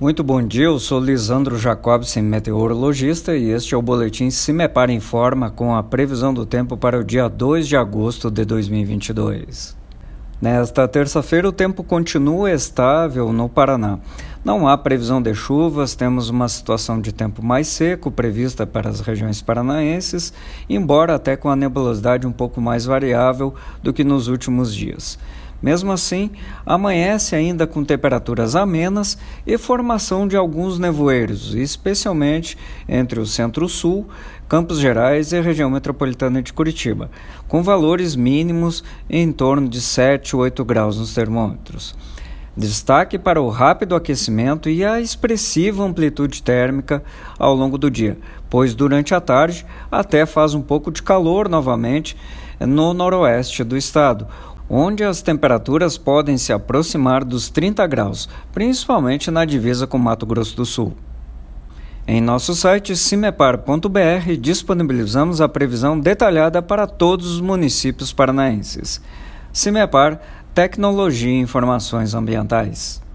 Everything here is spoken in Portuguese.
Muito bom dia, eu sou Lisandro Jacobsen, meteorologista, e este é o boletim Cimepar Informa com a previsão do tempo para o dia 2 de agosto de 2022. Nesta terça-feira, o tempo continua estável no Paraná. Não há previsão de chuvas, temos uma situação de tempo mais seco prevista para as regiões paranaenses, embora até com a nebulosidade um pouco mais variável do que nos últimos dias. Mesmo assim, amanhece ainda com temperaturas amenas e formação de alguns nevoeiros, especialmente entre o centro-sul, Campos Gerais e a região metropolitana de Curitiba, com valores mínimos em torno de 7 ou 8 graus nos termômetros. Destaque para o rápido aquecimento e a expressiva amplitude térmica ao longo do dia, pois durante a tarde até faz um pouco de calor novamente no noroeste do estado, onde as temperaturas podem se aproximar dos 30 graus, principalmente na divisa com Mato Grosso do Sul. Em nosso site cimepar.br disponibilizamos a previsão detalhada para todos os municípios paranaenses. Cimepar Tecnologia e Informações Ambientais.